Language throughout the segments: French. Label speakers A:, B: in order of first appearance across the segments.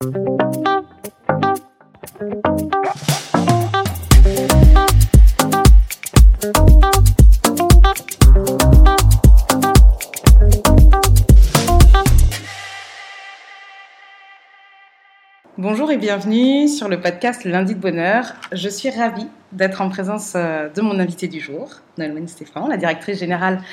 A: Bonjour et bienvenue sur le podcast Lundi de Bonheur. Je suis ravie d'être en présence euh, de mon invité du jour, Nolwenn Stéphane, la directrice générale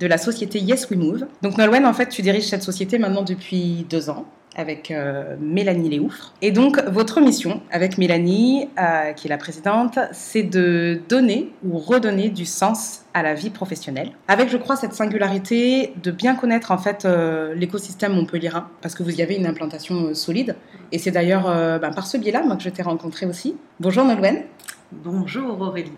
A: de la société Yes We Move. Donc Nolwenn, en fait, tu diriges cette société maintenant depuis deux ans avec euh, Mélanie Léoufre. Et donc, votre mission avec Mélanie, euh, qui est la présidente, c'est de donner ou redonner du sens à la vie professionnelle. Avec, je crois, cette singularité de bien connaître en fait euh, l'écosystème montpellierin, parce que vous y avez une implantation solide. Et c'est d'ailleurs ben, par ce biais-là que je t'ai rencontré aussi. Bonjour Nolwenn.
B: Bonjour Aurélie.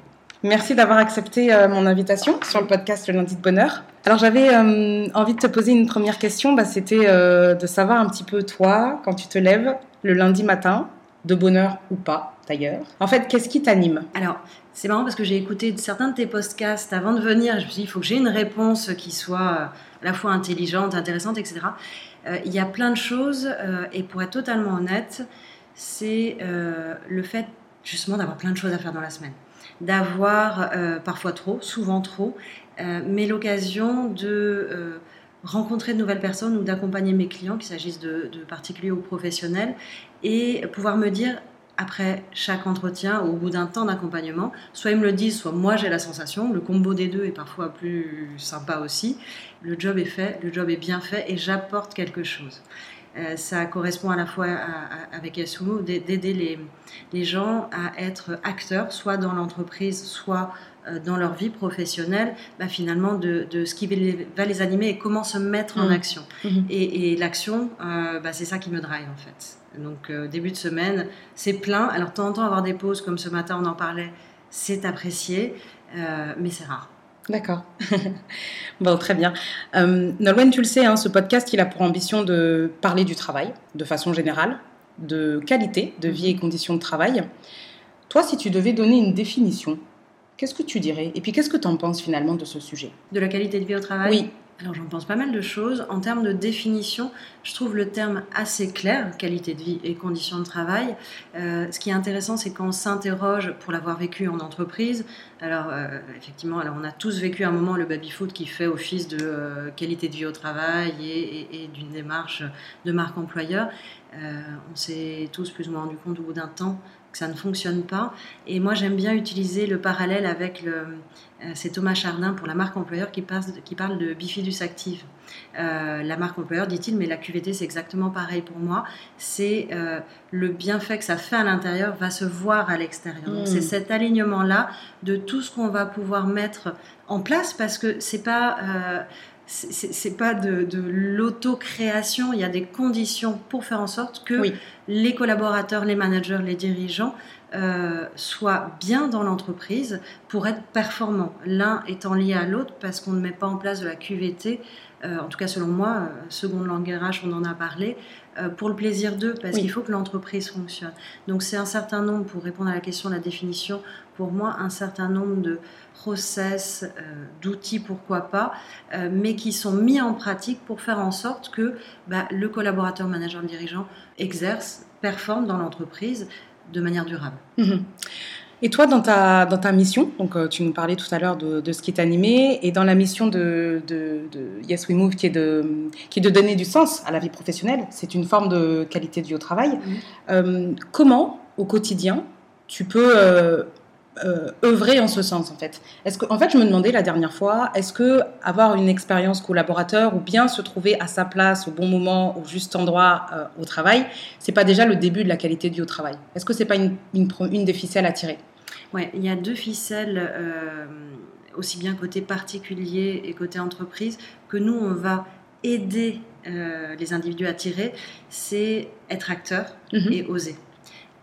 A: Merci d'avoir accepté mon invitation sur le podcast Le lundi de bonheur. Alors j'avais euh, envie de te poser une première question, bah, c'était euh, de savoir un petit peu toi, quand tu te lèves le lundi matin, de bonheur ou pas d'ailleurs. En fait, qu'est-ce qui t'anime?
B: Alors, c'est marrant parce que j'ai écouté certains de tes podcasts avant de venir. Je me suis dit, il faut que j'ai une réponse qui soit euh, à la fois intelligente, intéressante, etc. il y a plein de choses, et pour être totalement honnête, c'est le fait justement d'avoir plein de choses à faire dans la semaine. D'avoir parfois trop, souvent trop, euh, mais l'occasion de euh, rencontrer de nouvelles personnes ou d'accompagner mes clients, qu'il s'agisse de, particuliers ou professionnels, et pouvoir me dire, après chaque entretien, au bout d'un temps d'accompagnement, soit ils me le disent, soit moi j'ai la sensation, le combo des deux est parfois plus sympa aussi, le job est fait, le job est bien fait et j'apporte quelque chose. Euh, ça correspond à la fois avec Yasumu d'aider les, les, gens à être acteurs, soit dans l'entreprise, soit euh, dans leur vie professionnelle, bah, finalement, de, ce qui va les, animer et comment se mettre en mmh. action. Mmh. Et, l'action, euh, bah, c'est ça qui me drive en fait. Donc, euh, début de semaine, c'est plein. Alors, de temps en temps, avoir des pauses, comme ce matin, on en parlait, c'est apprécié, mais c'est rare.
A: D'accord. bon, très bien. Euh, Nolwenn, tu le sais, hein, ce podcast, il a pour ambition de parler du travail, de façon générale, de qualité de vie et conditions de travail. Toi, si tu devais donner une définition Qu'est-ce que tu dirais? Et puis, qu'est-ce que tu en penses finalement de ce sujet?
B: De la qualité de vie au travail?
A: Oui.
B: Alors, j'en pense pas mal de choses. En termes de définition, je trouve le terme assez clair, qualité de vie et conditions de travail. Euh, ce qui est intéressant, c'est quand on s'interroge pour l'avoir vécu en entreprise. Alors, euh, effectivement, alors on a tous vécu un moment le baby-foot qui fait office de euh, qualité de vie au travail et, et d'une démarche de marque employeur. on s'est tous plus ou moins rendu compte au bout d'un temps que ça ne fonctionne pas. Et moi, j'aime bien utiliser le parallèle avec le. Euh, c'est Thomas Chardin pour la marque employeur qui parle, qui parle de Bifidus Active. Euh, la marque employeur, dit-il, mais la QVT, c'est exactement pareil pour moi. C'est euh, le bienfait que ça fait à l'intérieur va se voir à l'extérieur. Hmm. C'est cet alignement-là de tout ce qu'on va pouvoir mettre en place parce que c'est pas c'est pas de, de l'auto-création, il y a des conditions pour faire en sorte que les collaborateurs, les managers, les dirigeants euh, soient bien dans l'entreprise pour être performants. L'un étant lié à l'autre parce qu'on ne met pas en place de la QVT, euh, en tout cas selon moi, euh, seconde langue RH, on en a parlé, pour le plaisir d'eux, parce qu'il faut que l'entreprise fonctionne. Donc c'est un certain nombre, pour répondre à la question de la définition, pour moi, un certain nombre de process, euh, d'outils, pourquoi pas, euh, mais qui sont mis en pratique pour faire en sorte que bah, le collaborateur, manager, le dirigeant exerce, performe dans l'entreprise de manière durable.
A: Mhm. Et toi, dans ta, dans ta mission, donc euh, tu nous parlais tout à l'heure de, de, ce qui est animé, et dans la mission de, de, Yes We Move, qui est, de, qui est de donner du sens à la vie professionnelle, c'est une forme de qualité de vie au travail. Mhm. comment, au quotidien, tu peux euh, œuvrer en ce sens en fait? Est-ce que, en fait, je me demandais la dernière fois, est-ce que avoir une expérience collaborateur ou bien se trouver à sa place au bon moment, au juste endroit euh, au travail, c'est pas déjà le début de la qualité de vie au travail? Est-ce que c'est pas une, une, des ficelles à tirer?
B: Ouais, il y a deux ficelles, euh, aussi bien côté particulier et côté entreprise, que nous on va aider les individus à tirer, c'est être acteur mhm. et oser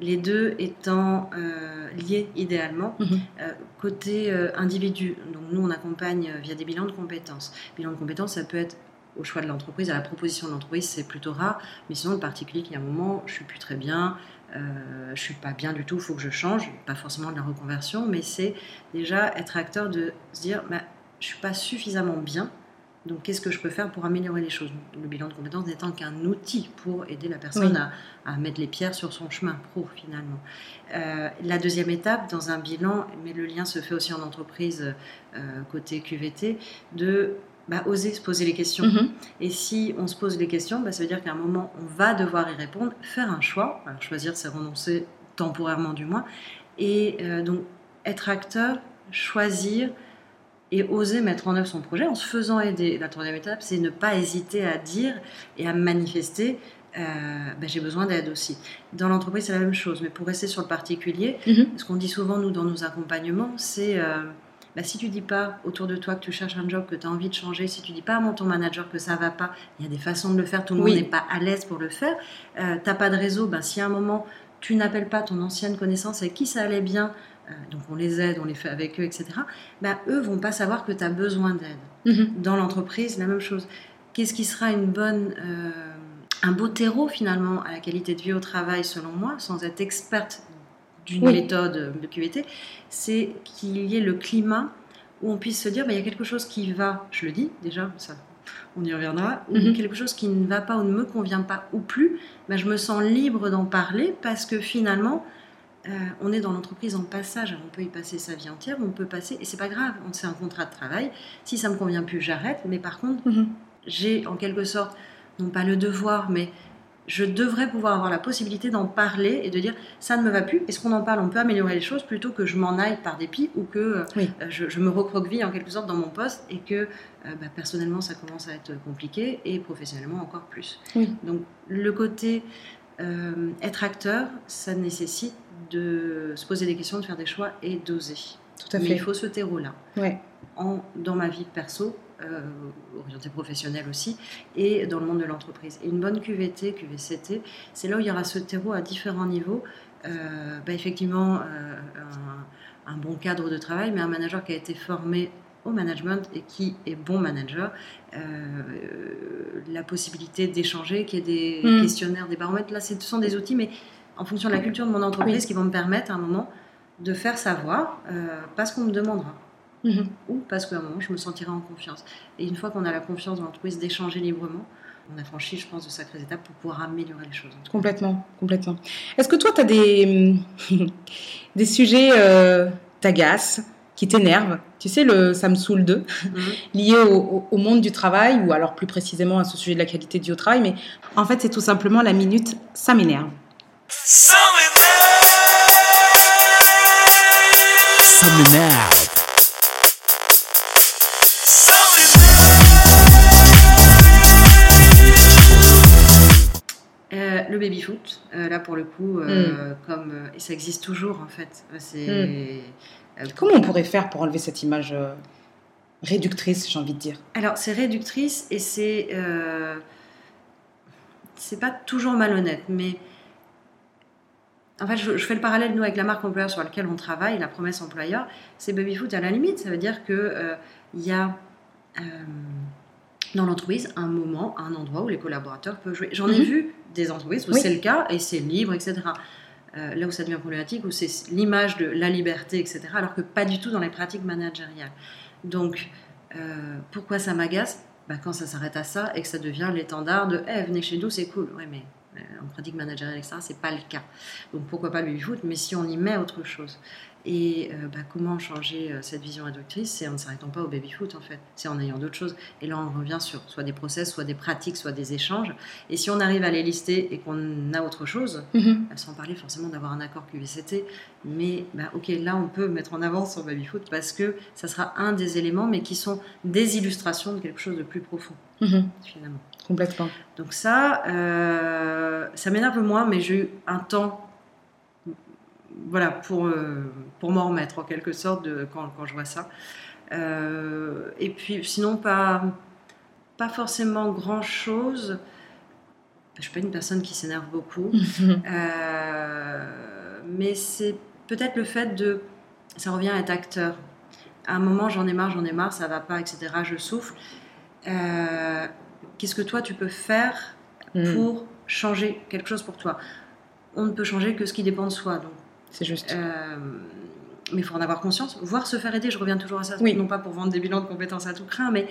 B: les deux étant euh, liés idéalement. Mhm. Euh, côté euh, individu, donc nous on accompagne via des bilans de compétences. Bilan de compétences, ça peut être au choix de l'entreprise, à la proposition de l'entreprise, c'est plutôt rare. Mais sinon, le particulier, il y a un moment, je suis plus très bien, je suis pas bien du tout, il faut que je change. Pas forcément de la reconversion, mais c'est déjà être acteur de se dire, bah, je suis pas suffisamment bien Donc, qu'est-ce que je peux faire pour améliorer les choses? Le bilan de compétences n'étant qu'un outil pour aider la personne à, à, mettre les pierres sur son chemin pro, finalement. Euh, la deuxième étape, dans un bilan, mais le lien se fait aussi en entreprise euh, côté QVT, de bah, oser se poser les questions.
A: Mhm.
B: Et si on se pose les questions, bah, ça veut dire qu'à un moment, on va devoir y répondre, faire un choix. Alors, choisir, c'est renoncer temporairement du moins. Et euh, donc, être acteur, choisir et oser mettre en œuvre son projet en se faisant aider. La troisième étape, c'est ne pas hésiter à dire et à manifester euh, bah, j'ai besoin d'aide aussi. Dans l'entreprise, c'est la même chose, mais pour rester sur le particulier,
A: Mhm.
B: ce qu'on dit souvent, nous, dans nos accompagnements, c'est euh, bah, si tu dis pas autour de toi que tu cherches un job, que tu as envie de changer, si tu dis pas à ton manager que ça va pas, il y a des façons de le faire, tout le
A: Oui.
B: monde n'est pas à l'aise pour le faire. Euh, T'as pas de réseau, bah, si à un moment tu n'appelles pas ton ancienne connaissance avec qui ça allait bien, euh, donc on les aide, on les fait avec eux, etc., bah, eux vont pas savoir que tu as besoin d'aide
A: Mhm.
B: dans l'entreprise, la même chose. Qu'est-ce qui sera une bonne, euh, un beau terreau finalement à la qualité de vie au travail, selon moi, sans être experte d'une
A: Oui.
B: méthode de QVT, c'est qu'il y ait le climat où on puisse se dire, bah, il y a quelque chose qui va, je le dis déjà, ça, on y reviendra, ou
A: Mhm.
B: quelque chose qui ne va pas ou ne me convient pas ou plus, bah, je me sens libre d'en parler parce que finalement, euh, on est dans l'entreprise en passage, on peut y passer sa vie entière, on peut passer, et c'est pas grave, on- c'est un contrat de travail. Si ça me convient plus, j'arrête. Mais par contre,
A: Mhm.
B: j'ai en quelque sorte, non pas le devoir, mais je devrais pouvoir avoir la possibilité d'en parler et de dire ça ne me va plus. Est-ce qu'on en parle On peut améliorer les choses plutôt que je m'en aille par dépit ou que euh,
A: Oui.
B: euh, je, je me recroqueville en quelque sorte dans mon poste et que euh, bah, personnellement ça commence à être compliqué et professionnellement encore plus.
A: Oui.
B: Donc le côté euh, être acteur, ça nécessite de se poser des questions, de faire des choix et d'oser.
A: Tout à
B: Mais
A: fait.
B: il faut ce terreau-là
A: Ouais.
B: en, dans ma vie perso, euh, orientée professionnelle aussi, et dans le monde de l'entreprise. Et une bonne QVT, QVCT, c'est là où il y aura ce terreau à différents niveaux. Euh, bah, effectivement, euh, un, un bon cadre de travail, mais un manager qui a été formé au management et qui est bon manager, euh, la possibilité d'échanger, qu'il y ait des
A: Mm.
B: questionnaires, des baromètres, là, ce sont des outils, mais en fonction de la culture de mon entreprise,
A: Oui.
B: qui vont me permettre à un moment de faire savoir, euh, parce qu'on me demandera
A: Mhm.
B: ou parce qu'à un moment, je me sentirai en confiance. Et une fois qu'on a la confiance dans l'entreprise d'échanger librement, on a franchi, je pense, de sacrées étapes pour pouvoir améliorer les choses.
A: Complètement, complètement. Est-ce que toi, tu as des, des sujets euh, t'agacent, qui t'énervent? Tu sais, le ça me saoule 2,
B: Mhm.
A: lié au, au- au monde du travail, ou alors plus précisément à ce sujet de la qualité au travail, mais en fait, c'est tout simplement la minute ça m'énerve.
C: Ça m'énerve.
B: Le baby-foot, euh, là pour le coup, euh, comme, euh, et ça existe toujours en fait. C'est, euh,
A: Comment on pourrait faire pour enlever cette image réductrice, j'ai envie de dire?
B: Alors, c'est réductrice et c'est. euh, c'est pas toujours malhonnête, mais. En fait, je, je fais le parallèle, nous, avec la marque employeur sur laquelle on travaille, la promesse employeur, c'est baby-foot à la limite. Ça veut dire qu'il il y a. euh, dans l'entreprise, un moment, un endroit où les collaborateurs peuvent jouer. J'en ai
A: Mhm.
B: vu des entreprises où
A: Oui.
B: c'est le cas et c'est libre, etc. Euh, là où ça devient problématique, où c'est l'image de la liberté, etc. Alors que pas du tout dans les pratiques managériales. Donc, euh, pourquoi ça m'agace? Bah, Quand ça s'arrête à ça et que ça devient l'étendard de Eh, venez chez nous, c'est cool. Oui, mais euh, en pratique managériale, etc., c'est pas le cas. Donc, pourquoi pas le baby-foot Mais si on y met autre chose? Et euh, bah, comment changer euh, cette vision réductrice? C'est en ne s'arrêtant pas au baby-foot, en fait. C'est en ayant d'autres choses. Et là, on revient sur soit des process, soit des pratiques, soit des échanges. Et si on arrive à les lister et qu'on a autre chose,
A: Mhm.
B: euh, sans parler forcément d'avoir un accord QVCT, mais bah, ok, là on peut mettre en avant sur Babyfoot parce que ça sera un des éléments, mais qui sont des illustrations de quelque chose de plus profond,
A: Mhm.
B: finalement.
A: Complètement.
B: Donc ça, euh, ça m'énerve moins, mais j'ai eu un temps, voilà, pour, euh, pour m'en remettre en quelque sorte de, quand, quand je vois ça. Euh, et puis sinon, pas, pas forcément grand-chose. Je suis pas une personne qui s'énerve beaucoup. Euh, mais c'est peut-être le fait de. Ça revient à être acteur. À un moment, j'en ai marre, j'en ai marre, ça va pas, etc. Je souffle. Euh, Qu'est-ce que toi tu peux faire
A: Mhm.
B: pour changer quelque chose pour toi? On ne peut changer que ce qui dépend de soi. Donc,
A: C'est juste.
B: euh, mais il faut en avoir conscience, voir se faire aider, je reviens toujours à ça,
A: Oui.
B: non pas pour vendre des bilans de compétences à tout craint, mais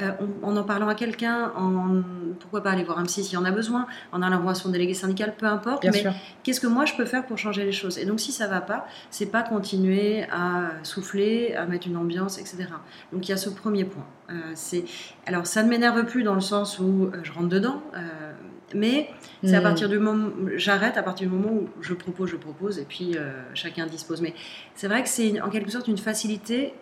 B: euh, en, en parlant à quelqu'un, en, pourquoi pas aller voir un psy s'il y en a besoin, en allant voir son délégué syndical, peu importe,
A: Bien
B: mais qu'est-ce que moi je peux faire pour changer les choses? Et donc si ça va pas, c'est pas continuer à souffler, à mettre une ambiance, etc. Donc il y a ce premier point. Euh, c'est alors ça ne m'énerve plus dans le sens où je rentre dedans, euh, mais c'est à
A: Hmm.
B: partir du moment j'arrête à partir du moment où je propose, je propose, et puis euh, chacun dispose. Mais c'est vrai que c'est en quelque sorte une facilité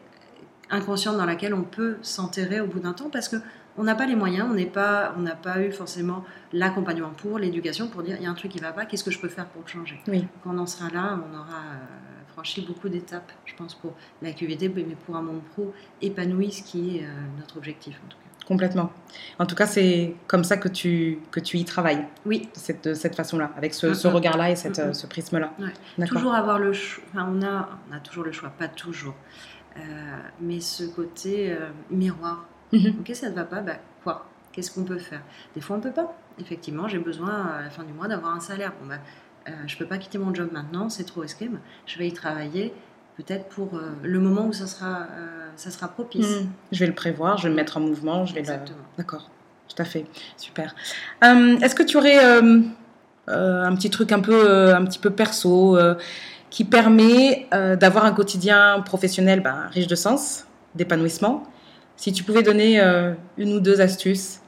B: inconsciente dans laquelle on peut s'enterrer au bout d'un temps parce que on n'a pas les moyens, on n'est pas, on n'a pas eu forcément l'accompagnement pour l'éducation pour dire il y a un truc qui va pas, qu'est-ce que je peux faire pour le changer?
A: Oui.
B: Quand on en sera là, on aura euh, franchi beaucoup d'étapes, je pense, pour la QVT, mais pour un monde pro épanoui, ce qui est euh, notre objectif en tout cas.
A: Complètement. En tout cas, c'est comme ça que tu, que tu y travailles,
B: Oui,
A: de cette, de cette façon-là, avec ce, ce
B: Mhm.
A: regard-là et cette, euh, ce prisme-là.
B: Ouais. Toujours avoir le choix. Enfin, on a, on a toujours le choix, pas toujours. Euh, mais ce côté euh, miroir.
A: Mhm.
B: Ok, ça ne va pas, bah quoi? Qu'est-ce qu'on peut faire? Des fois, on peut pas. Effectivement, j'ai besoin à la fin du mois d'avoir un salaire. Bon, bah, euh, je peux pas quitter mon job maintenant, c'est trop risqué. mais Je vais y travailler peut-être pour euh, le moment où ça sera, euh, ça sera propice.
A: Mhm. Je vais le prévoir, je vais le mettre en mouvement, je vais le...
B: Exactement.
A: D'accord, tout à fait, super. Euh, Est-ce que tu aurais euh, euh, un petit truc un peu, un petit peu perso qui permet d'avoir un quotidien professionnel ben, riche de sens, d'épanouissement? Si tu pouvais donner une ou deux astuces,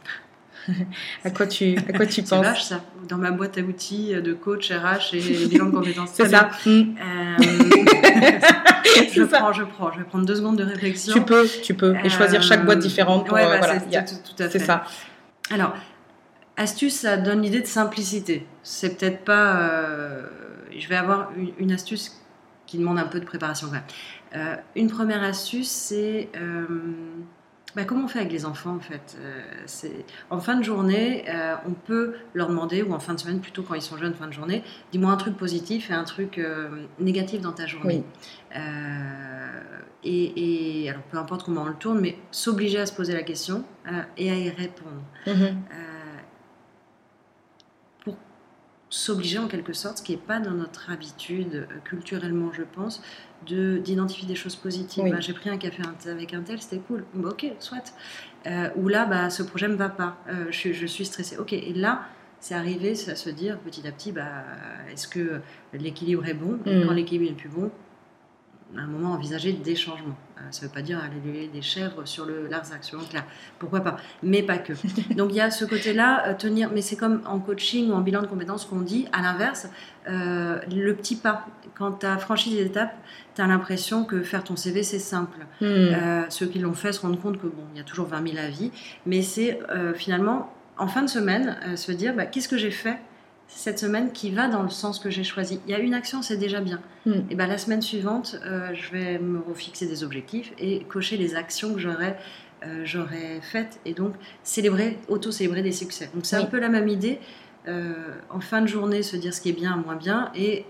A: à quoi tu, à quoi tu
B: C'est
A: penses?
B: vache ça. Dans ma boîte à outils de coach RH et bilan de compétences.
A: C'est ça.
B: Euh, je
A: C'est ça.
B: prends, je prends. Je vais prendre deux secondes de réflexion.
A: Tu peux, tu peux, et choisir chaque boîte
B: Euh,
A: différente. Pour,
B: ouais,
A: euh,
B: bah,
A: voilà,
B: c'est tout, tout à fait.
A: c'est ça.
B: Alors, astuce, ça donne l'idée de simplicité. C'est peut-être pas. euh, je vais avoir une, une astuce qui demande un peu de préparation quand même. Euh, une première astuce, c'est. euh, bah, comment on fait avec les enfants en fait Euh, En fin de journée, euh, on peut leur demander, ou en fin de semaine plutôt quand ils sont jeunes, fin de journée, dis-moi un truc positif et un truc euh, négatif dans ta journée. Et, et- alors peu importe comment on le tourne, mais s'obliger à se poser la question et à y répondre. Pour s'obliger en quelque sorte, ce qui n'est pas dans notre habitude euh, culturellement, je pense, de d'identifier des choses positives.
A: Oui.
B: Ben, J'ai pris un café avec un tel, c'était cool. Bah, ok, soit. Euh, ou là, bah, ce projet ne me va pas. Euh, je, suis- je suis stressée. Ok, et là, c'est arrivé à se dire petit à petit, bah, est-ce que l'équilibre est bon?
A: Mm.
B: quand l'équilibre n'est plus bon, à un moment envisager des changements. Euh, ça ne veut pas dire aller lever des chèvres sur le Larzac, sur Leclerc. Pourquoi pas? Mais pas que. Donc il y a ce côté-là, euh, tenir. Mais c'est comme en coaching ou en bilan de compétences qu'on dit. À l'inverse, euh, le petit pas. Quand tu as franchi des étapes, tu as l'impression que faire ton CV c'est simple. Euh, ceux qui l'ont fait se rendent compte que bon, il y a toujours 20 000 avis, mais c'est euh, finalement en fin de semaine se dire bah, qu'est-ce que j'ai fait cette semaine qui va dans le sens que j'ai choisi. Il y a une action, c'est déjà bien.
A: Mm.
B: Et ben la semaine suivante, euh, je vais me refixer des objectifs et cocher les actions que j'aurais euh, j'aurais faites et donc célébrer, auto-célébrer des succès. Donc c'est
A: Oui.
B: un peu la même idée. euh, en fin de journée, se dire ce qui est bien, moins bien et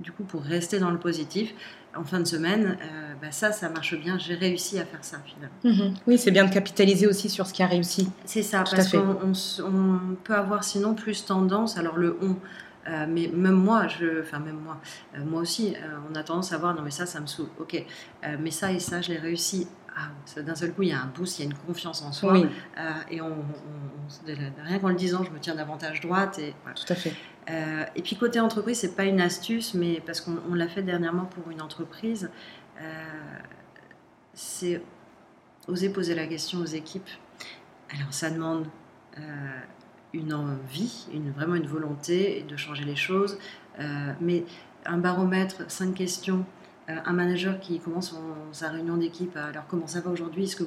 B: du coup pour rester dans le positif, en fin de semaine, euh, bah ça, ça marche bien. J'ai réussi à faire ça finalement.
A: Mhm. Oui, c'est bien de capitaliser aussi sur ce qui a réussi.
B: C'est ça,
A: Tout
B: parce qu'on peut avoir sinon plus tendance, alors le on, euh, mais même moi, je, enfin même moi, euh, moi aussi, on a tendance à voir, non mais ça, ça me saoule, ok, mais ça et ça, je l'ai réussi. Ah, d'un seul coup, il y a un boost, il y a une confiance en soi,
A: Oui,
B: et on, rien qu'en le disant, je me tiens davantage droite, et voilà.
A: tout à fait.
B: Euh, et puis côté entreprise, c'est pas une astuce, mais parce qu'on on l'a fait dernièrement pour une entreprise, euh, c'est oser poser la question aux équipes. Alors ça demande euh, une envie, une, vraiment une volonté de changer les choses, mais un baromètre, cinq questions, un manager qui commence sa réunion d'équipe, alors comment ça va aujourd'hui, est-ce que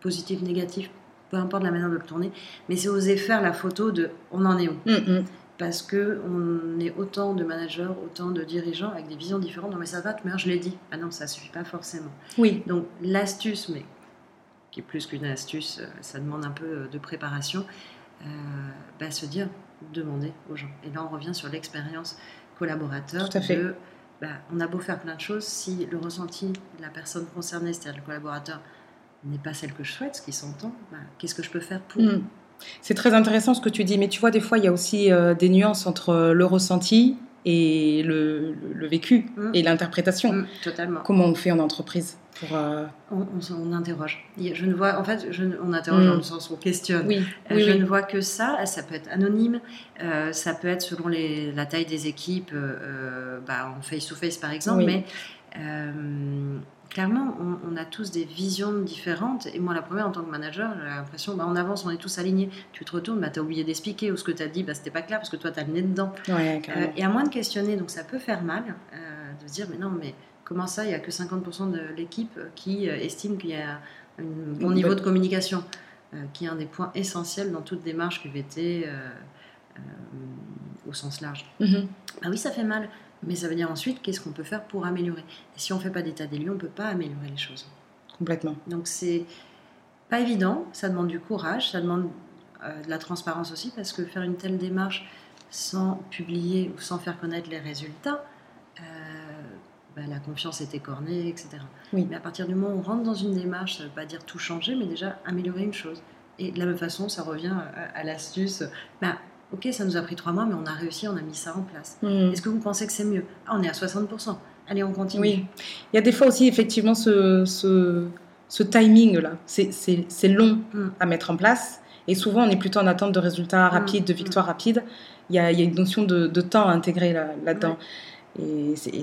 B: positif, négatif, peu importe la manière de le tourner, mais c'est oser faire la photo de on en est où?
A: Mhm.
B: Parce que on est autant de managers, autant de dirigeants avec des visions différentes. Non mais ça va, mais je l'ai dit. Ah non, ça suffit pas forcément.
A: Oui,
B: Donc l'astuce, mais qui est plus qu'une astuce, euh, ça demande un peu euh, de préparation, euh, bah, se dire, demander aux gens. Et là on revient sur l'expérience collaborateur.
A: Tout à fait.
B: de, bah, on a beau faire plein de choses, si le ressenti de la personne concernée, c'est-à-dire le collaborateur, n'est pas celle que je souhaite, ce qui s'entend, bah, qu'est-ce que je peux faire pour
A: Mhm. C'est très intéressant ce que tu dis, mais tu vois, des fois, il y a aussi euh, des nuances entre euh, le ressenti et le, le vécu
B: Mm.
A: et l'interprétation.
B: Mm, totalement.
A: Comment on fait en entreprise pour, euh,
B: On, on- on interroge. Je ne vois, en fait, je, on interroge
A: Mm.
B: dans le sens où on questionne.
A: Oui,
B: Euh,
A: oui,
B: je
A: oui.
B: ne vois que ça. Ça peut être anonyme, euh, ça peut être selon les- la taille des équipes, bah, en face-to-face par exemple,
A: Oui.
B: mais clairement, on, on a tous des visions différentes. Et moi, la première, en tant que manager, j'ai l'impression, bah, on avance, on est tous alignés. Tu te retournes, bah, tu as oublié d'expliquer, ou ce que tu as dit, bah, c'était pas clair parce que toi, tu as le nez dedans.
A: Ouais,
B: Euh, et à moins de questionner, donc ça peut faire mal euh, de se dire, mais non, mais comment ça, il n'y a que 50% de l'équipe qui euh, estime qu'il y a un bon niveau
A: bonne-
B: de communication, euh, qui est un des points essentiels dans toute démarche QVT euh, au sens large. Ah oui, ça fait mal, mais ça veut dire ensuite, qu'est-ce qu'on peut faire pour améliorer? Et si on ne fait pas d'état des lieux, on ne peut pas améliorer les choses.
A: Complètement.
B: Donc c'est pas évident, ça demande du courage, ça demande euh, de la transparence aussi, parce que faire une telle démarche sans publier ou sans faire connaître les résultats, euh, bah, la confiance est écornée, etc.
A: Oui.
B: Mais à partir du moment où on rentre dans une démarche, ça ne veut pas dire tout changer, mais déjà améliorer une chose. Et de la même façon, ça revient à, à l'astuce. Bah, ok, ça nous a pris trois mois, mais on a réussi, on a mis ça en place.
A: Mhm.
B: Est-ce que vous pensez que c'est mieux? Ah, on est à 60%. Allez, on continue.
A: Oui. Il y a des fois aussi, effectivement, ce, ce, ce timing-là. C'est- long
B: Mm.
A: à mettre en place. Et souvent, on est plutôt en attente de résultats rapides, de victoires rapides. Il y a, il y a une notion de, de temps à intégrer là- là-dedans. Et c'est- et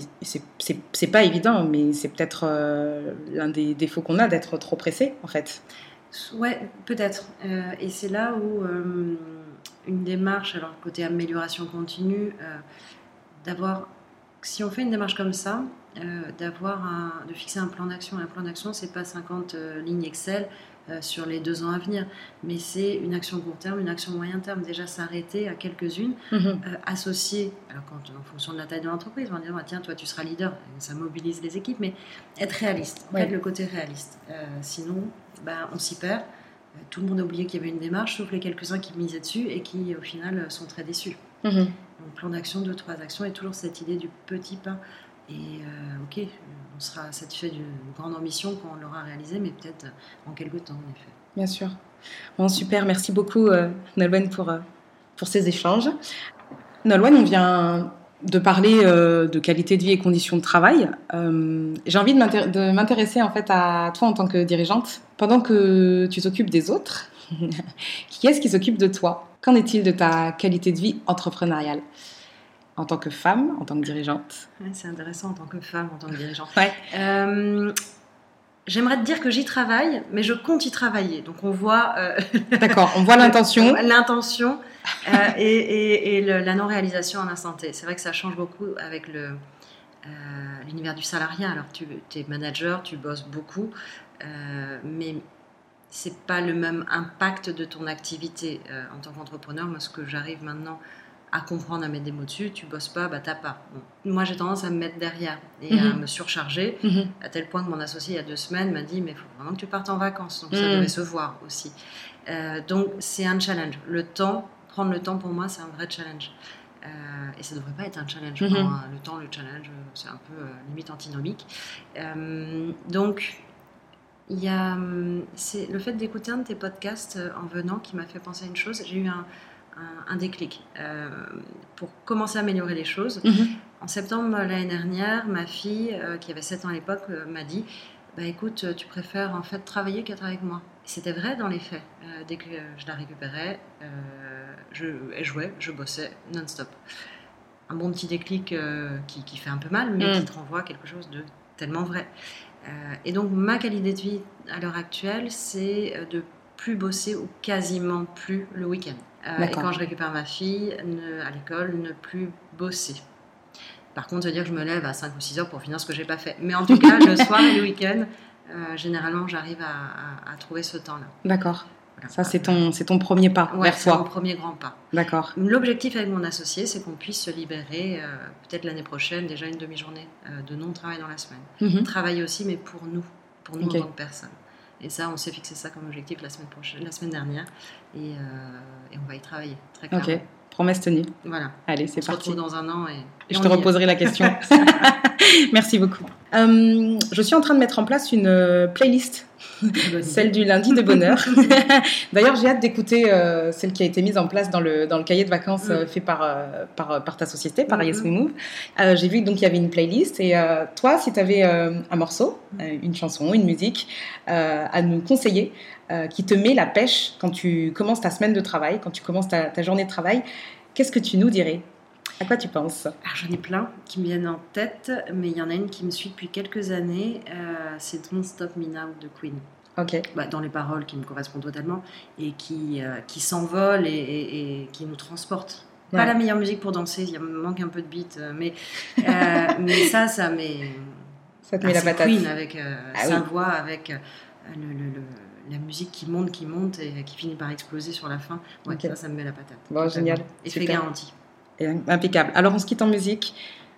A: c'est pas évident, mais c'est peut-être euh, l'un des défauts qu'on a d'être trop pressé, en fait.
B: Ouais, peut-être. Euh, et c'est là où euh, une démarche, alors côté amélioration continue, euh, d'avoir, si on fait une démarche comme ça, euh, d'avoir un, de fixer un plan d'action. Un plan d'action, c'est pas 50 euh, lignes Excel sur les deux ans à venir, mais c'est une action court terme, une action moyen terme. Déjà s'arrêter à quelques-unes,
A: Mhm.
B: euh, associer, alors quand, en fonction de la taille de l'entreprise, on va dire, bah, tiens, toi tu seras leader, ça mobilise les équipes, mais être réaliste, en
A: Ouais.
B: fait, le côté réaliste. Sinon, bah, on s'y perd. Euh, Tout le monde a oublié qu'il y avait une démarche, sauf les quelques-uns qui misaient dessus et qui, au final, euh, sont très déçus.
A: Mhm.
B: Donc, plan d'action, deux, trois actions, et toujours cette idée du petit pas. Et euh, ok, on sera satisfait d'une grande ambition quand on l'aura réalisée, mais peut-être en quelques temps, en effet.
A: Bien sûr. Bon, super, merci beaucoup euh, Nolwenn pour, euh, pour ces échanges. Nolwenn, on vient de parler euh, de qualité de vie et conditions de travail. Euh, J'ai envie de m'intér- de m'intéresser en fait à toi en tant que dirigeante. Pendant que tu t'occupes des autres, qui est-ce qui s'occupe de toi? Qu'en est-il de ta qualité de vie entrepreneuriale? En tant que femme, en tant que dirigeante?
B: Ouais, c'est intéressant en tant que femme, en tant que dirigeant.
A: Ouais.
B: Euh, J'aimerais te dire que j'y travaille, mais je compte y travailler. Donc on voit euh,
A: D'accord, on voit l'intention.
B: l'intention euh, et, et- et le- la non-réalisation à l'instant T. C'est vrai que ça change beaucoup avec le, euh, l'univers du salariat. Alors tu es manager, tu bosses beaucoup, mais c'est pas le même impact de ton activité en tant qu'entrepreneur. Moi, ce que j'arrive maintenant à comprendre, à mettre des mots dessus, tu bosses pas, bah t'as pas. Bon. Moi, j'ai tendance à me mettre derrière et à
A: Mhm.
B: me surcharger
A: Mhm.
B: à tel point que mon associé, il y a deux semaines, m'a dit Mais il faut vraiment que tu partes en vacances. Donc ça
A: Mm.
B: devait se voir aussi. Euh, donc c'est un challenge. Le temps, prendre le temps pour moi, c'est un vrai challenge. Euh, et ça ne devrait pas être un challenge.
A: Mhm.
B: hein. Le temps, le challenge, c'est un peu euh, limite antinomique. Donc, il y a hum, c'est le fait d'écouter un de tes podcasts en venant qui m'a fait penser à une chose. J'ai eu un, un- un déclic euh, pour commencer à améliorer les choses.
A: Mhm.
B: En septembre l'année dernière, ma fille, euh, qui avait 7 ans à l'époque, euh, m'a dit bah, Écoute, tu préfères en fait travailler qu'être avec moi. C'était vrai dans les faits. Euh, dès que je la récupérais, euh, je, elle jouait, je bossais non-stop. Un bon petit déclic euh, qui, qui fait un peu mal, mais
A: Mm.
B: qui te renvoie à quelque chose de tellement vrai. Et donc, ma qualité de vie à l'heure actuelle, c'est de plus bosser ou quasiment plus le week-end. Euh, et quand je récupère ma fille ne- à l'école, ne plus bosser. Par contre, ça veut dire que je me lève à 5 ou 6 heures pour finir ce que j'ai pas fait. Mais en tout cas, le soir et le week-end, euh, généralement, j'arrive à, à- à trouver ce temps-là.
A: D'accord.
B: Voilà.
A: Ça, c'est ton, c'est ton premier pas
B: Ouais,
A: vers
B: c'est mon
A: toi.
B: premier grand pas.
A: D'accord.
B: L'objectif avec mon associé, c'est qu'on puisse se libérer, euh, peut-être l'année prochaine, déjà une demi-journée de non-travail dans la semaine.
A: Mhm.
B: Travailler aussi, mais pour nous, pour nous
A: Ok.
B: en tant que personne. Et ça, on s'est fixé ça comme objectif la semaine, prochaine, la semaine dernière. Et, euh, et on va y travailler, très clairement.
A: Promesse tenue.
B: Voilà.
A: Allez,
B: On
A: c'est
B: se
A: parti.
B: retrouve dans un an et, et
A: Je
B: on
A: te reposerai la question. Merci beaucoup. Euh, je suis en train de mettre en place une euh, playlist, celle du lundi de bonheur. D'ailleurs, j'ai hâte d'écouter euh, celle qui a été mise en place dans le, dans le cahier de vacances euh,
B: Mm.
A: fait par, par, par ta société, par
B: Mhm.
A: Yes We Move. J'ai vu donc qu'il y avait une playlist. Et toi, si tu avais un morceau, euh, une chanson, une musique à nous conseiller euh, qui te met la pêche quand tu commences ta semaine de travail, quand tu commences ta, ta journée de travail, qu'est-ce que tu nous dirais? À quoi tu penses?
B: J'en ai plein qui me viennent en tête, mais il y en a une qui me suit depuis quelques années. euh, c'est Don't Stop Me Now de Queen.
A: Ok.
B: Bah, dans les paroles qui me correspondent totalement et qui, euh, qui s'envolent et, et- et qui nous transportent. Pas la meilleure musique pour danser, il a- manque un peu de beat, euh, mais, euh, mais ça, ça met,
A: Ça te
B: Ah,
A: met la
B: c'est
A: patate.
B: Queen avec euh,
A: Ah
B: sa
A: oui.
B: voix, avec le- le- le- la musique qui monte, qui monte et qui finit par exploser sur la fin. Ouais, ça, ça me met la patate.
A: Bon,
B: totalement.
A: génial.
B: Effet
A: Super.
B: garanti.
A: Et Impeccable. Alors, on se quitte en musique.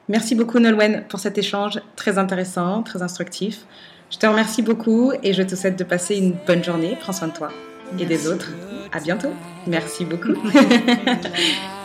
A: Merci beaucoup, Nolwenn, pour cet échange très intéressant, très instructif. Je te remercie beaucoup et je te souhaite de passer une bonne journée. Prends soin de toi et des autres. À bientôt. Merci beaucoup.